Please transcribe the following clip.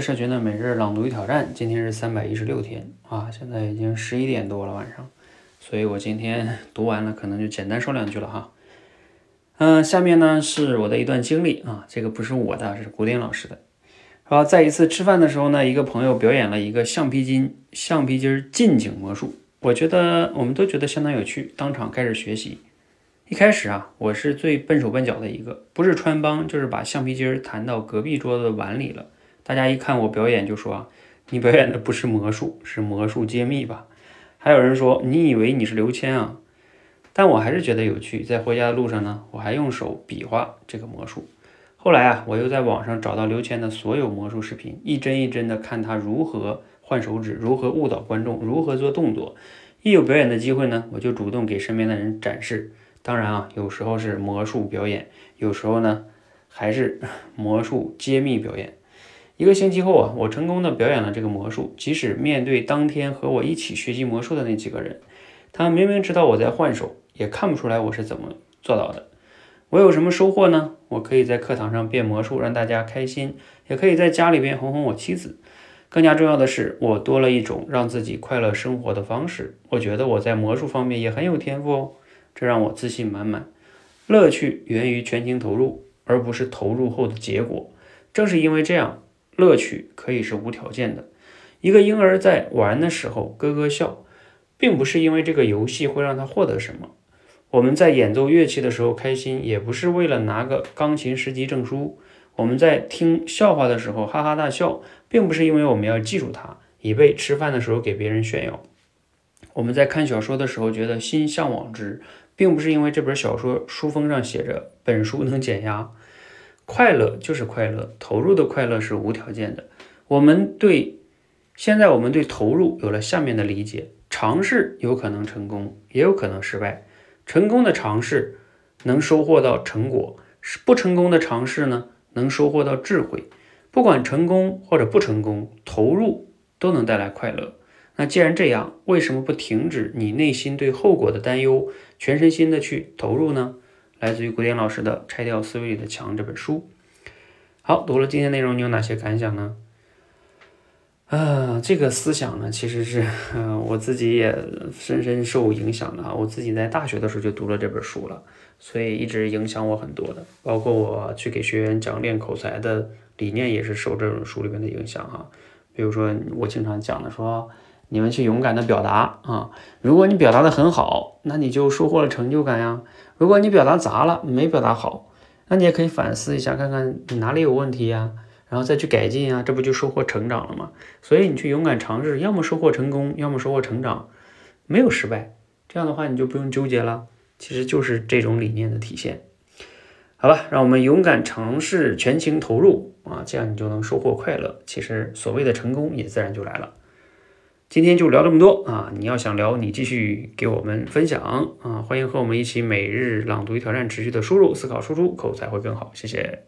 社群的每日朗读与挑战，今天是三百一十六天啊，现在已经十一点多了晚上，所以我今天读完了，可能就简单说两句了哈。嗯，下面呢是我的一段经历啊，这个不是我的，是古典老师的。然后在一次吃饭的时候呢，一个朋友表演了一个橡皮筋橡皮筋近景魔术，我觉得我们都觉得相当有趣，当场开始学习。一开始啊，我是最笨手笨脚的一个，不是穿帮，就是把橡皮筋弹到隔壁桌子的碗里了。大家一看我表演，就说啊，你表演的不是魔术，是魔术揭秘吧？还有人说，你以为你是刘谦啊？但我还是觉得有趣，在回家的路上呢，我还用手比划这个魔术。后来啊，我又在网上找到刘谦的所有魔术视频，一帧一帧的看他如何换手指，如何误导观众，如何做动作。一有表演的机会呢，我就主动给身边的人展示。当然啊，有时候是魔术表演，有时候呢还是 魔术揭秘表演。一个星期后啊，我成功的表演了这个魔术，即使面对当天和我一起学习魔术的那几个人，他们明明知道我在换手。也看不出来我是怎么做到的。我有什么收获呢？我可以在课堂上变魔术让大家开心，也可以在家里边哄哄我妻子。更加重要的是，我多了一种让自己快乐生活的方式。我觉得我在魔术方面也很有天赋哦，这让我自信满满。乐趣源于全情投入，而不是投入后的结果。正是因为这样，乐趣可以是无条件的。一个婴儿在玩的时候咯咯笑，并不是因为这个游戏会让他获得什么。我们在演奏乐器的时候开心，也不是为了拿个钢琴十级证书；我们在听笑话的时候哈哈大笑，并不是因为我们要记住它，以备吃饭的时候给别人炫耀；我们在看小说的时候觉得心向往之，并不是因为这本小说书封上写着本书能减压。快乐就是快乐，投入的快乐是无条件的。我们对现在我们对投入有了下面的理解：尝试有可能成功，也有可能失败。成功的尝试能收获到成果，是不成功的尝试呢，能收获到智慧。不管成功或者不成功，投入都能带来快乐。那既然这样，为什么不停止你内心对后果的担忧，全身心的去投入呢？来自于古典老师的《拆掉思维里的墙》这本书。好，读了今天内容，你有哪些感想呢？啊，这个思想呢，其实是，我自己也深深受影响的啊。我自己在大学的时候就读了这本书了，所以一直影响我很多的。包括我去给学员讲练口才的理念，也是受这本书里面的影响哈。比如说，我经常讲的说，你们去勇敢的表达啊，如果你表达的很好，那你就收获了成就感呀。如果你表达砸了，没表达好，那你也可以反思一下，看看你哪里有问题呀。然后再去改进啊，这不就收获成长了吗？所以你去勇敢尝试，要么收获成功，要么收获成长，没有失败。这样的话你就不用纠结了，其实就是这种理念的体现。好吧，让我们勇敢尝试，全情投入啊，这样你就能收获快乐。其实所谓的成功也自然就来了。今天就聊这么多啊！你要想聊，你继续给我们分享啊！欢迎和我们一起每日朗读挑战，持续的输入、思考、输出，口才会更好。谢谢。